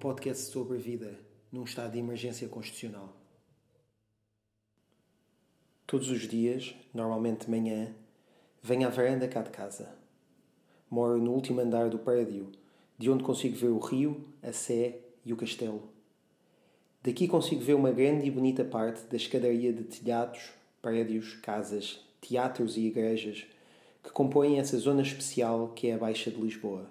podcast sobre vida num estado de emergência constitucional. Todos os dias, normalmente de manhã, venho à varanda cá de casa. Moro no último andar do prédio, de onde consigo ver o rio, a sé e o castelo. Daqui consigo ver uma grande e bonita parte da escadaria de telhados, prédios, casas, teatros e igrejas que compõem essa zona especial que é a Baixa de Lisboa.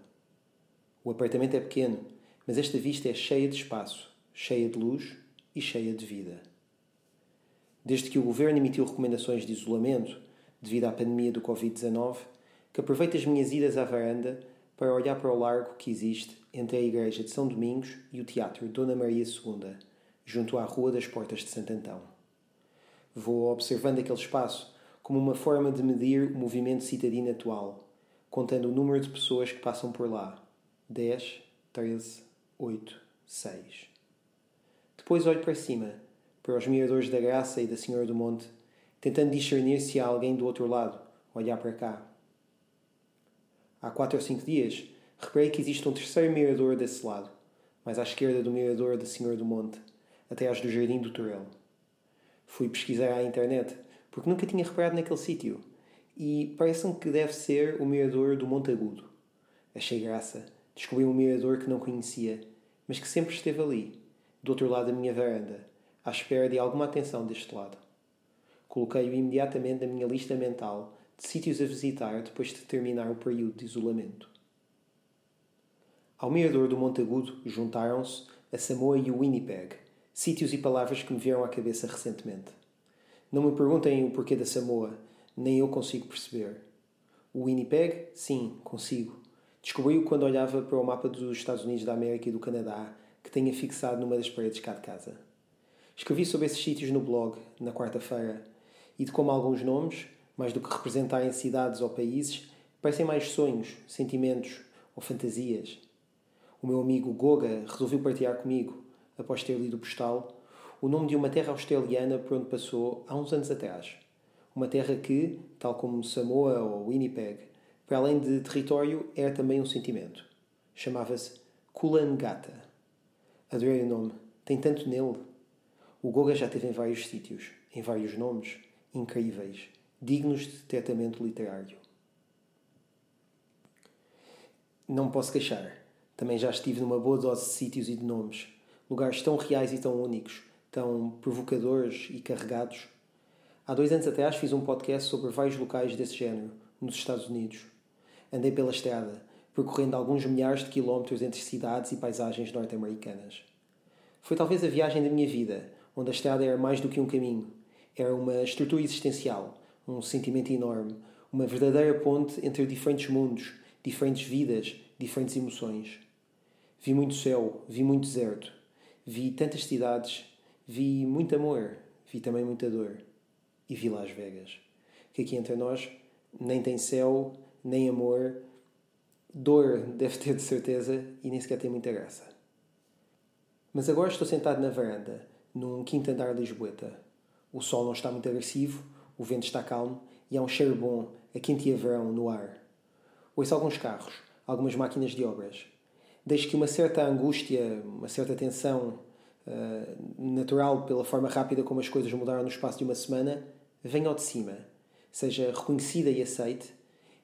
O apartamento é pequeno, mas esta vista é cheia de espaço, cheia de luz e cheia de vida. Desde que o governo emitiu recomendações de isolamento devido à pandemia do Covid-19, que aproveito as minhas idas à varanda para olhar para o largo que existe entre a Igreja de São Domingos e o Teatro Dona Maria II, junto à Rua das Portas de Santo Antão. Vou observando aquele espaço como uma forma de medir o movimento citadino atual, contando o número de pessoas que passam por lá. 10, 13, 8, 6. Depois olho para cima, para os miradores da Graça e da Senhora do Monte, tentando discernir se há alguém do outro lado, olhar para cá. Há quatro ou cinco dias, reparei que existe um terceiro mirador desse lado, mais à esquerda do mirador da Senhora do Monte, atrás do Jardim do Torel. Fui pesquisar à internet, porque nunca tinha reparado naquele sítio, e parece-me que deve ser o mirador do Monte Agudo. Achei graça. Descobri um mirador que não conhecia, mas que sempre esteve ali, do outro lado da minha varanda, à espera de alguma atenção deste lado. Coloquei-o imediatamente na minha lista mental de sítios a visitar depois de terminar o período de isolamento. Ao mirador do Monte Agudo juntaram-se a Samoa e o Winnipeg, sítios e palavras que me vieram à cabeça recentemente. Não me perguntem o porquê da Samoa, nem eu consigo perceber. O Winnipeg, sim, consigo. Descobri-o quando olhava para o mapa dos Estados Unidos da América e do Canadá, que tenha fixado numa das paredes cá de casa. Escrevi sobre esses sítios no blog, na quarta-feira, e de como alguns nomes, mais do que representarem cidades ou países, parecem mais sonhos, sentimentos ou fantasias. O meu amigo Goga resolveu partilhar comigo, após ter lido o postal, o nome de uma terra australiana por onde passou há uns anos atrás. Uma terra que, tal como Samoa ou Winnipeg, para além de território, era também um sentimento. Chamava-se Kulangata. Adorei o nome. Tem tanto nele. O Goga já esteve em vários sítios, em vários nomes, incríveis, dignos de tratamento literário. Não me posso queixar. Também já estive numa boa dose de sítios e de nomes, lugares tão reais e tão únicos, tão provocadores e carregados. Há dois anos atrás fiz um podcast sobre vários locais desse género, nos Estados Unidos. Andei pela estrada, percorrendo alguns milhares de quilómetros entre cidades e paisagens norte-americanas. Foi talvez a viagem da minha vida, onde a estrada era mais do que um caminho. Era uma estrutura existencial, um sentimento enorme, uma verdadeira ponte entre diferentes mundos, diferentes vidas, diferentes emoções. Vi muito céu, vi muito deserto, vi tantas cidades, vi muito amor, vi também muita dor. E vi Las Vegas, que aqui entre nós nem tem céu, nem amor, dor deve ter de certeza e nem sequer tem muita graça. Mas agora estou sentado na varanda, num quinto andar lisboeta. O sol não está muito agressivo, o vento está calmo e há um cheiro bom, a quente e a verão, no ar. Ouço alguns carros, algumas máquinas de obras. Deixo que uma certa angústia, uma certa tensão uh, natural pela forma rápida como as coisas mudaram no espaço de uma semana venha ao de cima, seja reconhecida e aceite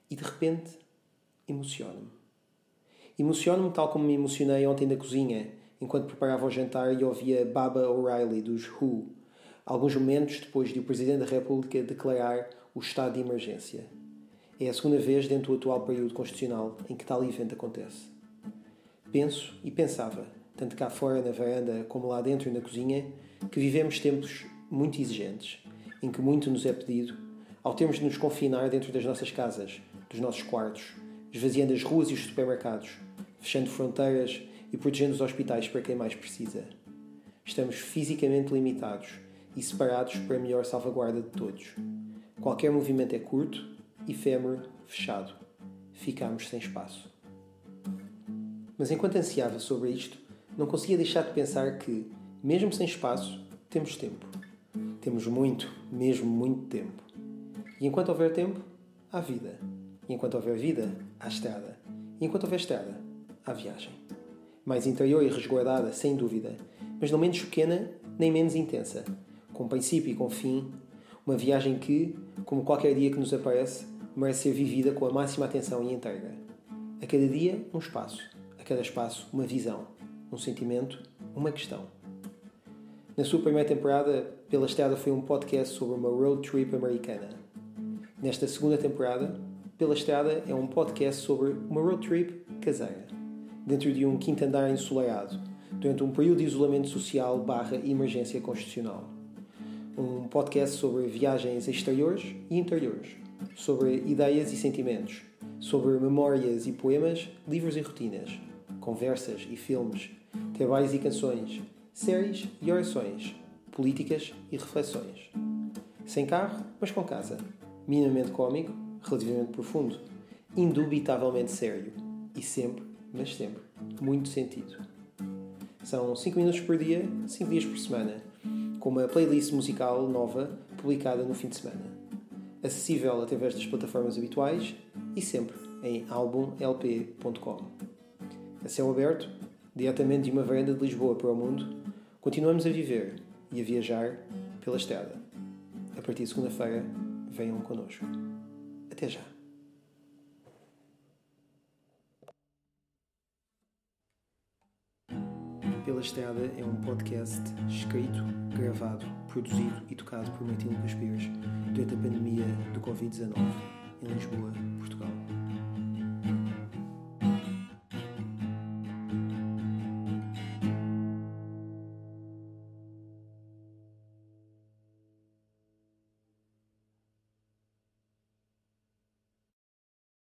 e de repente emociono-me. Emociono-me tal como me emocionei ontem na cozinha, enquanto preparava o jantar e ouvia Baba O'Reilly dos Who, alguns momentos depois de o Presidente da República declarar o estado de emergência. É a segunda vez dentro do atual período constitucional em que tal evento acontece. Penso e pensava, tanto cá fora na varanda como lá dentro na cozinha, que vivemos tempos muito exigentes, em que muito nos é pedido, ao termos de nos confinar dentro das nossas casas, dos nossos quartos, esvaziando as ruas e os supermercados, fechando fronteiras e protegendo os hospitais para quem mais precisa. Estamos fisicamente limitados e separados para a melhor salvaguarda de todos. Qualquer movimento é curto, efêmero, fechado. Ficamos sem espaço. Mas enquanto ansiava sobre isto, não conseguia deixar de pensar que, mesmo sem espaço, temos tempo. Temos muito, mesmo muito tempo. E enquanto houver tempo, há vida. Enquanto houver vida, há estrada. E enquanto houver estrada, há viagem. mais interior e resguardada, sem dúvida, mas não menos pequena nem menos intensa, com princípio e com fim, uma viagem que, como qualquer dia que nos aparece, merece ser vivida com a máxima atenção e entrega. A cada dia, um espaço, a cada espaço, uma visão, um sentimento, uma questão. Na sua primeira temporada, Pela Estrada foi um podcast sobre uma road trip americana. Nesta segunda temporada, Pela Estrada é um podcast sobre uma road trip caseira, dentro de um quinto andar ensolarado, durante um período de isolamento social barra emergência constitucional. Um podcast sobre viagens exteriores e interiores, sobre ideias e sentimentos, sobre memórias e poemas, livros e rotinas, conversas e filmes, trabalhos e canções, séries e orações, políticas e reflexões. Sem carro, mas com casa. Minimamente cómico, relativamente profundo, indubitavelmente sério e sempre, mas sempre, muito sentido. São 5 minutos por dia, 5 dias por semana, com uma playlist musical nova publicada no fim de semana. Acessível através das plataformas habituais e sempre em albumlp.com. A céu aberto, diretamente de uma varanda de Lisboa para o mundo, continuamos a viver e a viajar pela estrada. A partir de segunda-feira, venham connosco. Até já! Pela Estrada é um podcast escrito, gravado, produzido e tocado por Martim Lucas Pires durante a pandemia do Covid-19 em Lisboa, Portugal.